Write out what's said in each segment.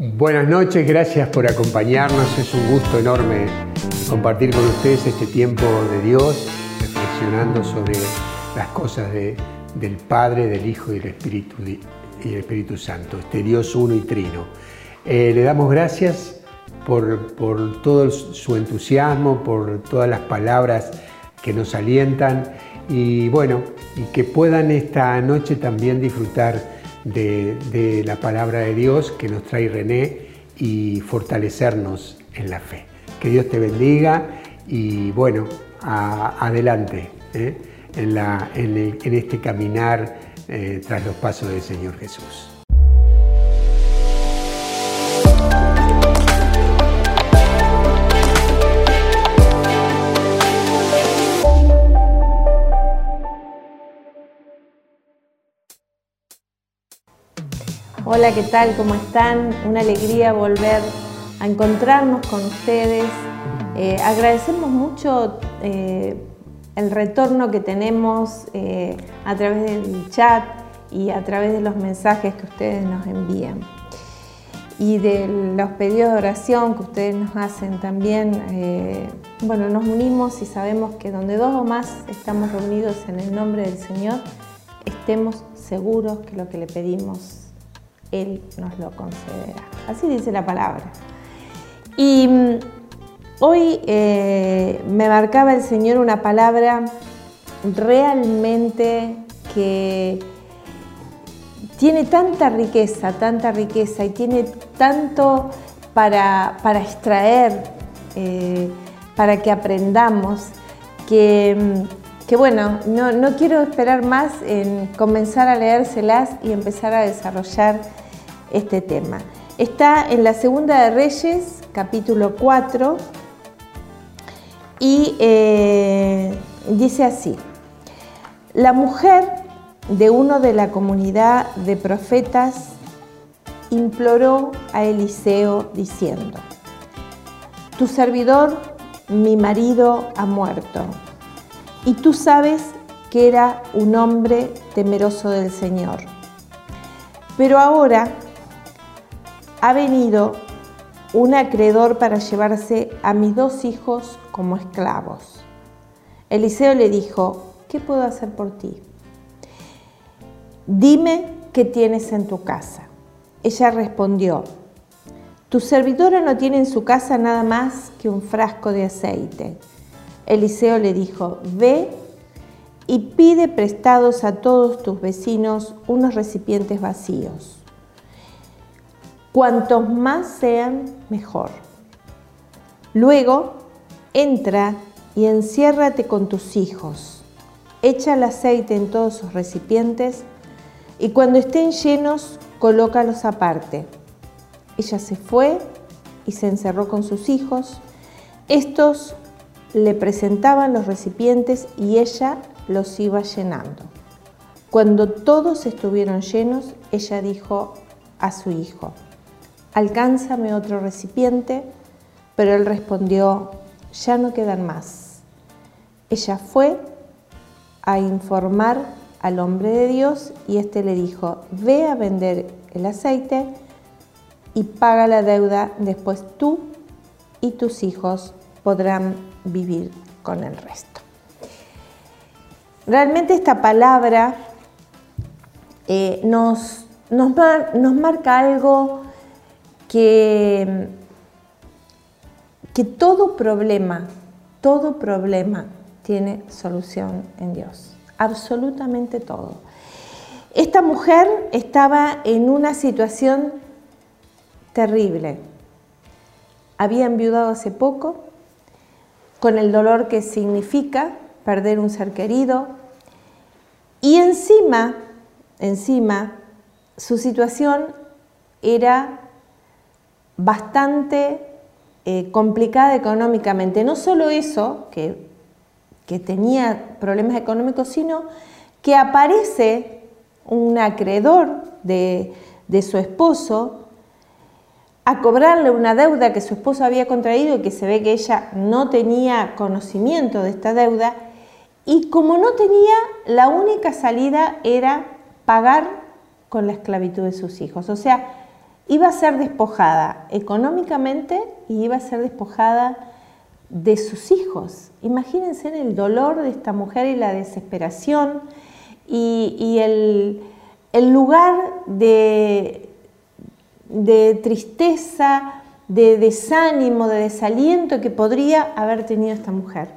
Buenas noches, gracias por acompañarnos. Es un gusto enorme compartir con ustedes este tiempo de Dios, reflexionando sobre las cosas del Padre, del Hijo y del Espíritu, y el Espíritu Santo, este Dios uno y trino. Eh, le damos gracias por, por todo su entusiasmo, por todas las palabras que nos alientan y bueno, y que puedan esta noche también disfrutar de, la palabra de Dios que nos trae René y fortalecernos en la fe. Que Dios te bendiga y bueno, adelante ¿eh? en, este caminar eh, tras los pasos del Señor Jesús. Hola, ¿qué tal? ¿Cómo están? Una alegría volver a encontrarnos con ustedes. Eh, agradecemos mucho eh, el retorno que tenemos eh, a través del chat y a través de los mensajes que ustedes nos envían. Y de los pedidos de oración que ustedes nos hacen también. bueno, nos unimos y sabemos que donde dos o más estamos reunidos en el nombre del Señor, estemos seguros que lo que le pedimos él nos lo concederá. Así dice la palabra. Y mm, hoy eh, me marcaba el Señor una palabra realmente que tiene tanta riqueza, tanta riqueza y tiene tanto para, extraer, eh, para que aprendamos, que mm, que bueno, no, quiero esperar más en comenzar a leérselas y empezar a desarrollar este tema. Está en la Segunda de Reyes, capítulo 4, y eh, dice así, la mujer de uno de la comunidad de profetas imploró a Eliseo diciendo, tu servidor, mi marido, ha muerto y tú sabes que era un hombre temeroso del Señor. Pero ahora ha venido un acreedor para llevarse a mis dos hijos como esclavos. Eliseo le dijo, ¿qué puedo hacer por ti? Dime qué tienes en tu casa. Ella respondió, tu servidora no tiene en su casa nada más que un frasco de aceite Eliseo le dijo, ve y pide prestados a todos tus vecinos unos recipientes vacíos. Cuantos más sean, mejor. Luego, entra y enciérrate con tus hijos. Echa el aceite en todos sus recipientes y cuando estén llenos, colócalos aparte. Ella se fue y se encerró con sus hijos. Estos le presentaban los recipientes y ella los iba llenando. Cuando todos estuvieron llenos, ella dijo a su hijo, alcánzame otro recipiente, pero él respondió, ya no quedan más. Ella fue a informar al hombre de Dios y éste le dijo, ve a vender el aceite y paga la deuda, después tú y tus hijos podrán vivir con el resto. Realmente esta palabra eh, nos, nos, nos, marca algo que, que todo problema, todo problema tiene solución en Dios, absolutamente todo. Esta mujer estaba en una situación terrible. Había enviudado hace poco, con el dolor que significa perder un ser querido. Y encima, encima, su situación era bastante eh, complicada económicamente. No solo eso, que, que tenía problemas económicos, sino que aparece un acreedor de, de su esposo a cobrarle una deuda que su esposo había contraído y que se ve que ella no tenía conocimiento de esta deuda. Y como no tenía, la única salida era pagar con la esclavitud de sus hijos. O sea, iba a ser despojada económicamente y iba a ser despojada de sus hijos. Imagínense el dolor de esta mujer y la desesperación y, el, lugar de, de tristeza, de desánimo, de desaliento que podría haber tenido esta mujer.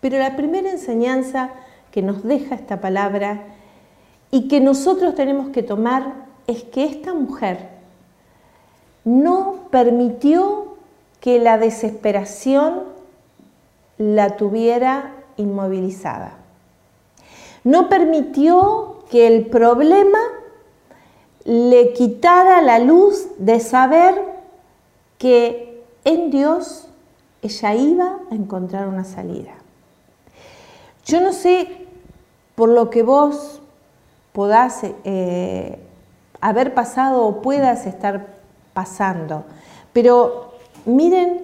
Pero la primera enseñanza que nos deja esta palabra y que nosotros tenemos que tomar es que esta mujer no permitió que la desesperación la tuviera inmovilizada. No permitió que el problema le quitara la luz de saber que en Dios ella iba a encontrar una salida. Yo no sé por lo que vos podás eh, haber pasado o puedas estar pasando. Pero miren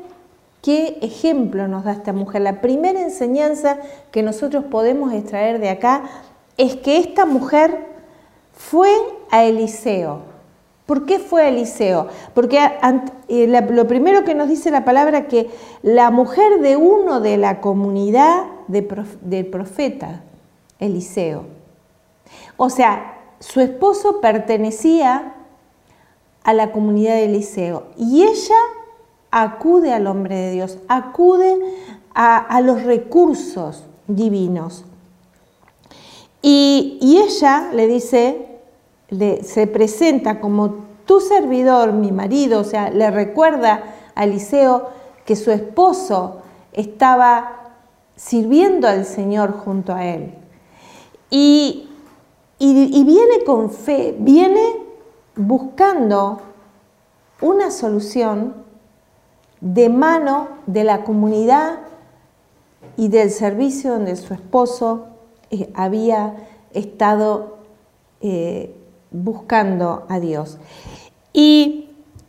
qué ejemplo nos da esta mujer. La primera enseñanza que nosotros podemos extraer de acá es que esta mujer fue a Eliseo. ¿Por qué fue Eliseo? Porque eh, lo primero que nos dice la palabra que la mujer de uno de la comunidad del profeta, Eliseo. O sea, su esposo pertenecía a la comunidad de Eliseo. Y ella acude al hombre de Dios, acude a, los recursos divinos. Y, ella le dice, se presenta como tu servidor, mi marido, o sea, le recuerda a Eliseo que su esposo estaba sirviendo al Señor junto a él. Y, y viene con fe, viene buscando una solución de mano de la comunidad y del servicio donde su esposo eh, había estado eh, buscando a Dios. Y,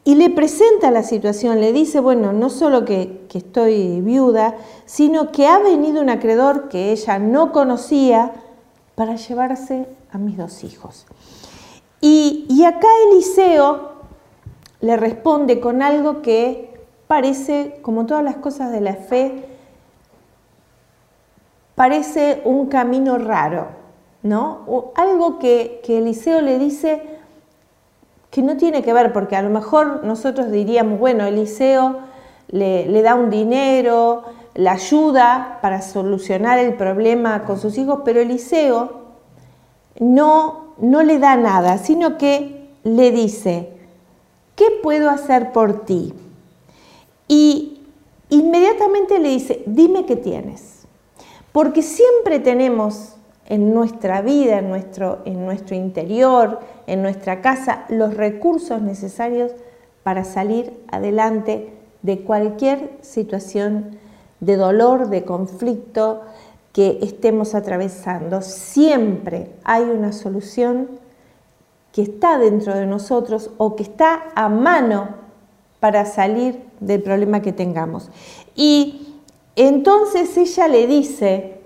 le presenta la situación, le dice, bueno, no solo que, que estoy viuda, sino que ha venido un acreedor que ella no conocía para llevarse a mis dos hijos. Y, acá Eliseo le responde con algo que parece, como todas las cosas de la fe, parece un camino raro, ¿no? algo que, Eliseo le dice que no tiene que ver, porque a lo mejor nosotros diríamos, bueno, Eliseo le, le da un dinero, la ayuda para solucionar el problema con sus hijos, pero Eliseo no no le da nada, sino que le dice, ¿qué puedo hacer por ti? Y inmediatamente le dice, dime qué tienes. Porque siempre tenemos en nuestra vida, en nuestro, en nuestro interior, en nuestra casa, los recursos necesarios para salir adelante de cualquier situación de dolor, de conflicto, que estemos atravesando. Siempre hay una solución que está dentro de nosotros o que está a mano para salir del problema que tengamos. Y entonces ella le dice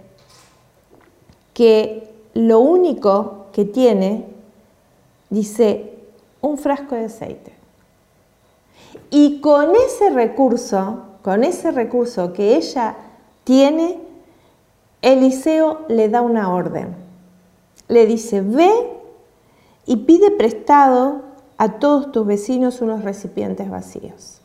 que lo único que tiene, dice, un frasco de aceite. Y con ese recurso, con ese recurso que ella tiene, Eliseo le da una orden. Le dice, ve y pide prestado a todos tus vecinos unos recipientes vacíos.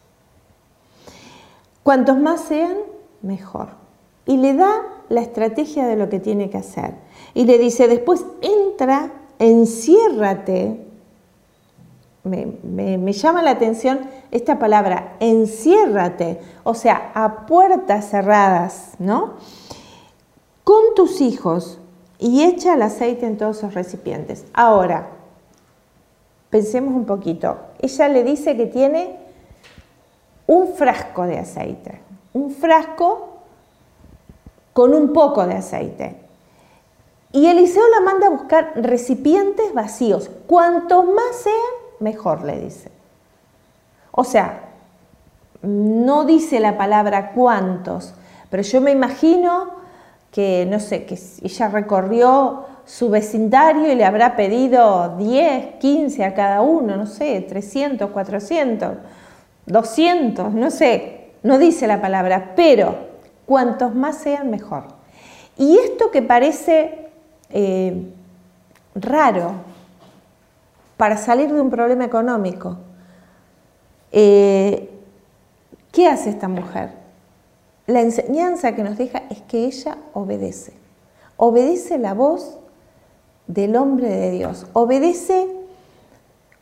Cuantos más sean, mejor. Y le da la estrategia de lo que tiene que hacer. Y le dice, después entra, enciérrate. Me, me, llama la atención esta palabra, enciérrate, o sea, a puertas cerradas, ¿no? con tus hijos y echa el aceite en todos esos recipientes. Ahora, pensemos un poquito. Ella le dice que tiene un frasco de aceite, un frasco con un poco de aceite. Y Eliseo la manda a buscar recipientes vacíos. Cuantos más sean, mejor, le dice. O sea, no dice la palabra cuántos, pero yo me imagino que, no sé, que ella recorrió su vecindario y le habrá pedido 10, 15 a cada uno, no sé, 300, 400, 200, no sé, no dice la palabra, pero cuantos más sean, mejor. Y esto que parece eh, raro para salir de un problema económico, eh, ¿qué hace esta mujer? La enseñanza que nos deja es que ella obedece. Obedece la voz del hombre de Dios. Obedece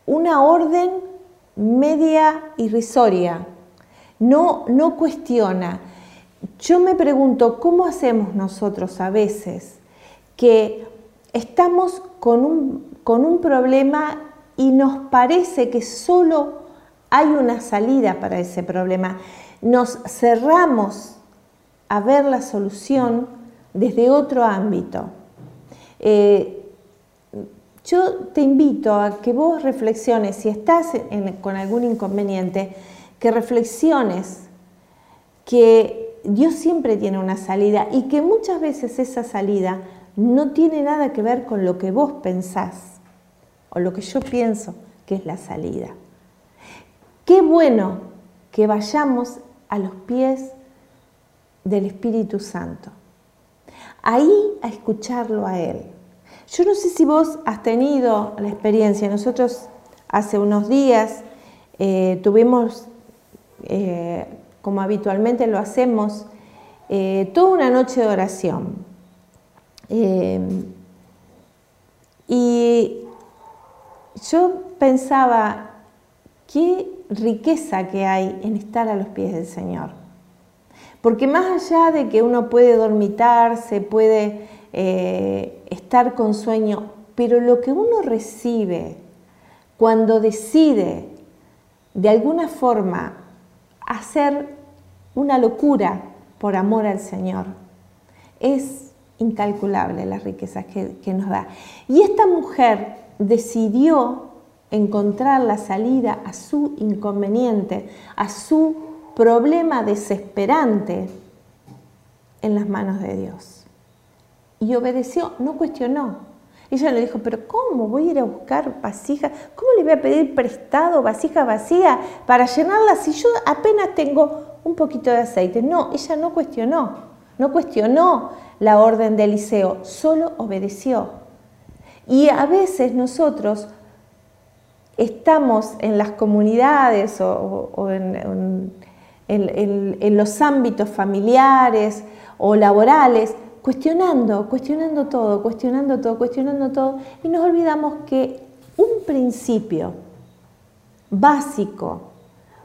una orden media irrisoria. No, no cuestiona. Yo me pregunto, ¿cómo hacemos nosotros a veces que estamos con un, con un problema y nos parece que solo hay una salida para ese problema? Nos cerramos a ver la solución desde otro ámbito. Eh, yo te invito a que vos reflexiones, si estás con algún inconveniente, que reflexiones que Dios siempre tiene una salida y que muchas veces esa salida no tiene nada que ver con lo que vos pensás o lo que yo pienso que es la salida. Qué bueno que vayamos a los pies del Espíritu Santo, ahí a escucharlo a Él. Yo no sé si vos has tenido la experiencia, nosotros hace unos días eh, tuvimos, eh, como habitualmente lo hacemos, eh, toda una noche de oración. y yo pensaba, qué riqueza que hay en estar a los pies del Señor. Porque más allá de que uno puede dormitarse, puede eh, estar con sueño, pero lo que uno recibe cuando decide de alguna forma hacer una locura por amor al Señor, es incalculable las riquezas que, que nos da. Y esta mujer decidió encontrar la salida a su inconveniente, a su problema desesperante en las manos de Dios y obedeció, no cuestionó. Ella le dijo, pero ¿cómo voy a ir a buscar vasijas? ¿Cómo le voy a pedir prestado vasija vacía para llenarla si yo apenas tengo un poquito de aceite? No, ella no cuestionó, no cuestionó la orden de Eliseo, solo obedeció. Y a veces nosotros estamos en las comunidades o, en los ámbitos familiares o laborales cuestionando, cuestionando todo, cuestionando todo, cuestionando todo, y nos olvidamos que un principio básico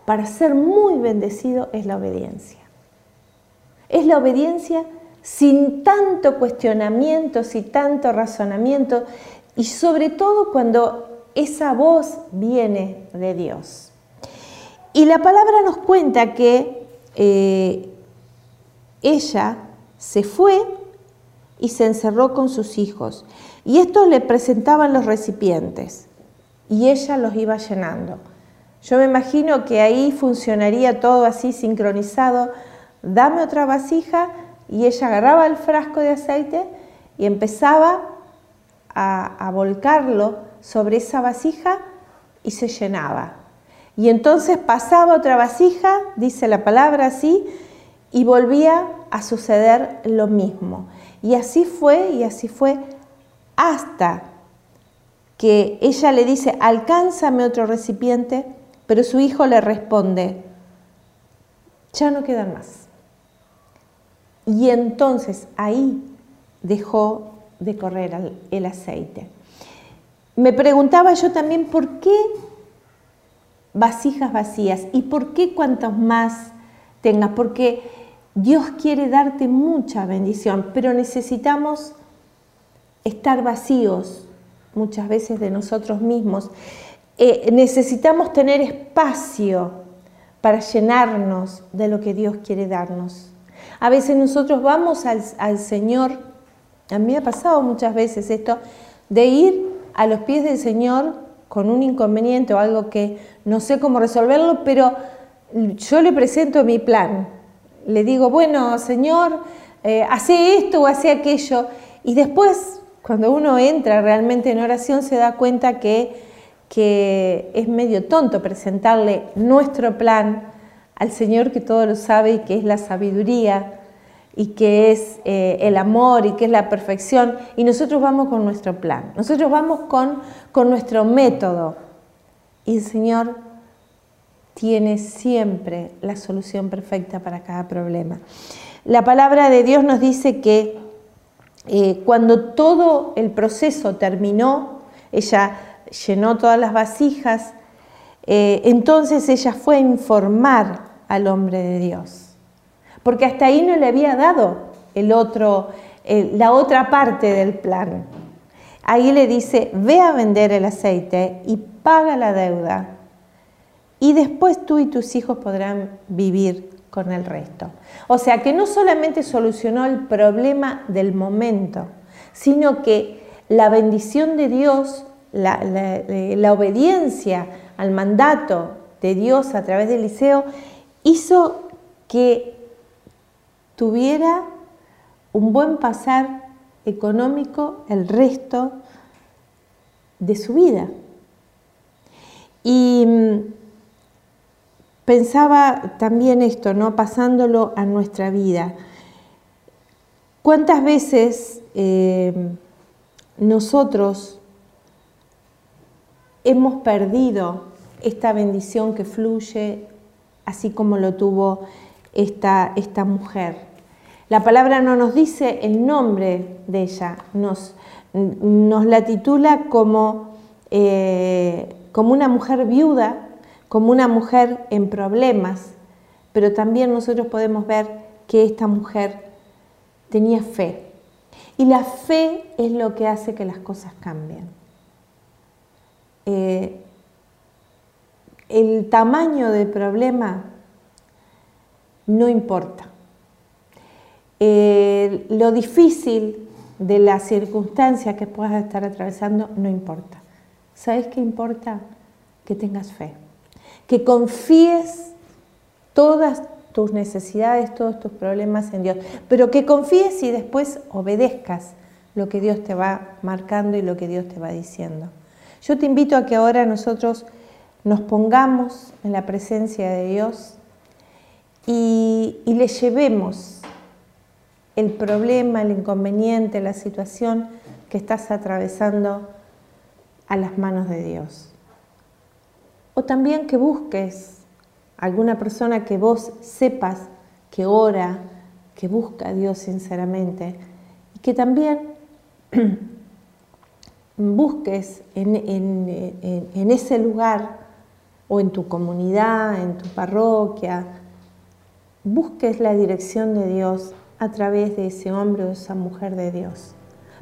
para ser muy bendecido es la obediencia. Es la obediencia sin tanto cuestionamiento, sin tanto razonamiento, y sobre todo cuando esa voz viene de Dios. Y la palabra nos cuenta que eh, ella se fue y se encerró con sus hijos. Y estos le presentaban los recipientes y ella los iba llenando. Yo me imagino que ahí funcionaría todo así sincronizado. Dame otra vasija y ella agarraba el frasco de aceite y empezaba a, a volcarlo sobre esa vasija y se llenaba. Y entonces pasaba otra vasija, dice la palabra así, y volvía a suceder lo mismo. Y así fue y así fue hasta que ella le dice, alcánzame otro recipiente, pero su hijo le responde, ya no quedan más. Y entonces ahí dejó de correr el aceite. Me preguntaba yo también por qué vasijas vacías y por qué cuantos más tengas, porque Dios quiere darte mucha bendición, pero necesitamos estar vacíos muchas veces de nosotros mismos. Eh, necesitamos tener espacio para llenarnos de lo que Dios quiere darnos. A veces nosotros vamos al, al Señor, a mí me ha pasado muchas veces esto, de ir a los pies del Señor con un inconveniente o algo que no sé cómo resolverlo, pero yo le presento mi plan, le digo, bueno, Señor, eh, hace esto o hace aquello, y después cuando uno entra realmente en oración se da cuenta que, que es medio tonto presentarle nuestro plan al Señor que todo lo sabe y que es la sabiduría y que es eh, el amor y que es la perfección. Y nosotros vamos con nuestro plan, nosotros vamos con, con nuestro método. Y el Señor tiene siempre la solución perfecta para cada problema. La palabra de Dios nos dice que eh, cuando todo el proceso terminó, ella llenó todas las vasijas, eh, entonces ella fue a informar al hombre de Dios porque hasta ahí no le había dado el otro, la otra parte del plan. Ahí le dice, ve a vender el aceite y paga la deuda y después tú y tus hijos podrán vivir con el resto. O sea que no solamente solucionó el problema del momento, sino que la bendición de Dios, la, la obediencia al mandato de Dios a través de Eliseo, hizo que tuviera un buen pasar económico el resto de su vida. Y mm, pensaba también esto, ¿no? Pasándolo a nuestra vida. ¿Cuántas veces eh, nosotros hemos perdido esta bendición que fluye, así como lo tuvo esta, esta mujer? La palabra no nos dice el nombre de ella, nos, nos la titula como, eh, como una mujer viuda, como una mujer en problemas, pero también nosotros podemos ver que esta mujer tenía fe. Y la fe es lo que hace que las cosas cambien. Eh, el tamaño del problema no importa. Eh, lo difícil de la circunstancia que puedas estar atravesando no importa. ¿Sabes qué importa? Que tengas fe. Que confíes todas tus necesidades, todos tus problemas en Dios. Pero que confíes y después obedezcas lo que Dios te va marcando y lo que Dios te va diciendo. Yo te invito a que ahora nosotros nos pongamos en la presencia de Dios y, y le llevemos el problema, el inconveniente, la situación que estás atravesando a las manos de Dios. O también que busques alguna persona que vos sepas que ora, que busca a Dios sinceramente y que también busques en, ese lugar o en tu comunidad, en tu parroquia, busques la dirección de Dios a través de ese hombre o esa mujer de Dios.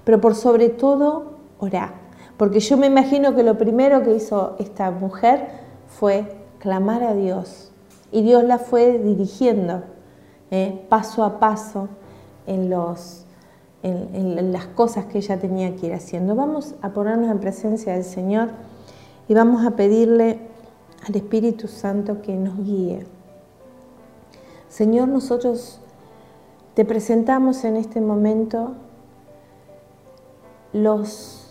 Pero por sobre todo, orá. Porque yo me imagino que lo primero que hizo esta mujer fue clamar a Dios. Y Dios la fue dirigiendo eh, paso a paso en, los, en las cosas que ella tenía que ir haciendo. Vamos a ponernos en presencia del Señor y vamos a pedirle al Espíritu Santo que nos guíe. Señor, nosotros te presentamos en este momento los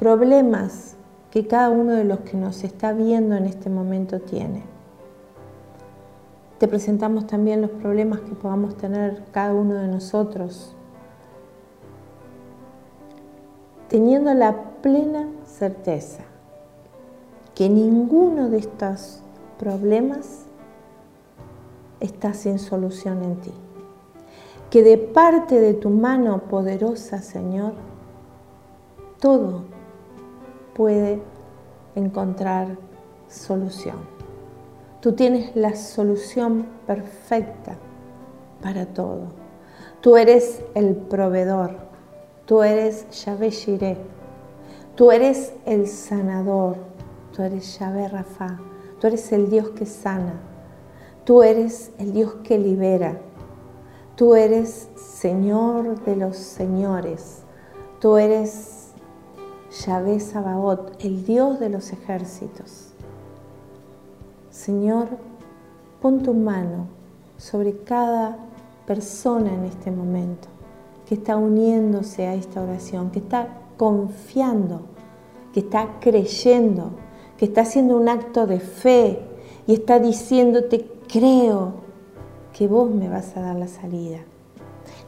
problemas que cada uno de los que nos está viendo en este momento tiene. Te presentamos también los problemas que podamos tener cada uno de nosotros, teniendo la plena certeza que ninguno de estos problemas está sin solución en ti que de parte de tu mano poderosa, Señor, todo puede encontrar solución. Tú tienes la solución perfecta para todo. Tú eres el proveedor. Tú eres Yahvé Shireh. Tú eres el sanador. Tú eres Yahvé Rafa. Tú eres el Dios que sana. Tú eres el Dios que libera. Tú eres Señor de los señores. Tú eres Yahvé Sabaoth, el Dios de los ejércitos. Señor, pon tu mano sobre cada persona en este momento que está uniéndose a esta oración, que está confiando, que está creyendo, que está haciendo un acto de fe y está diciéndote, creo que vos me vas a dar la salida.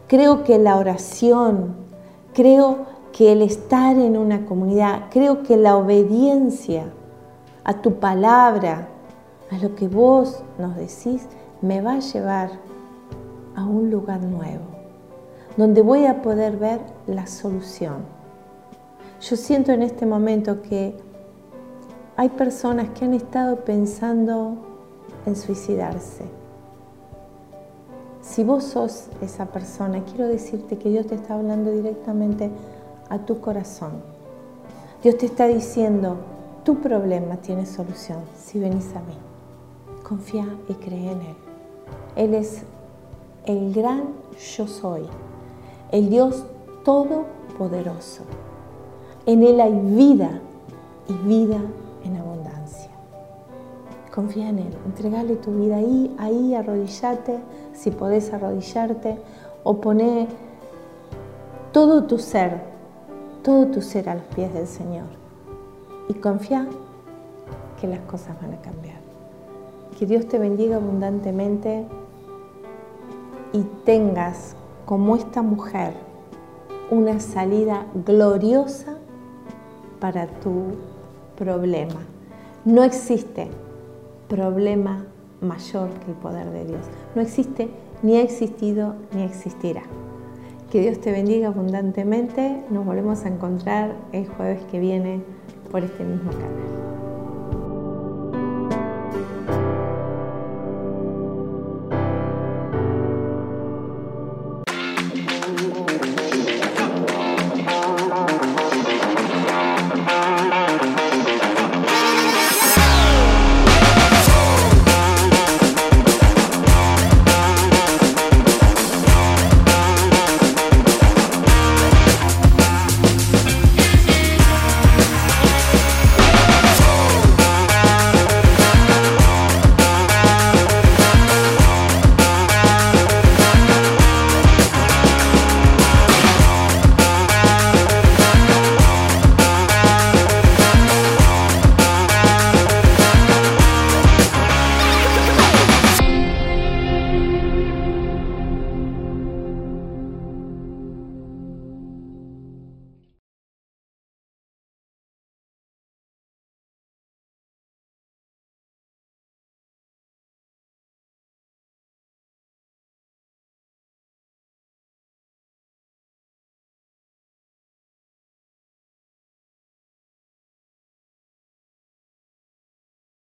Creo que la oración, creo que el estar en una comunidad, creo que la obediencia a tu palabra, a lo que vos nos decís, me va a llevar a un lugar nuevo, donde voy a poder ver la solución. Yo siento en este momento que hay personas que han estado pensando en suicidarse. Si vos sos esa persona, quiero decirte que Dios te está hablando directamente a tu corazón. Dios te está diciendo, tu problema tiene solución si venís a mí. Confía y cree en Él. Él es el gran yo soy, el Dios todopoderoso. En Él hay vida y vida en abundancia. Confía en Él, entregale tu vida ahí, ahí arrodillate, si podés arrodillarte, o poné todo tu ser, todo tu ser a los pies del Señor. Y confía que las cosas van a cambiar. Que Dios te bendiga abundantemente y tengas como esta mujer una salida gloriosa para tu problema. No existe problema mayor que el poder de Dios. No existe, ni ha existido, ni existirá. Que Dios te bendiga abundantemente. Nos volvemos a encontrar el jueves que viene por este mismo canal.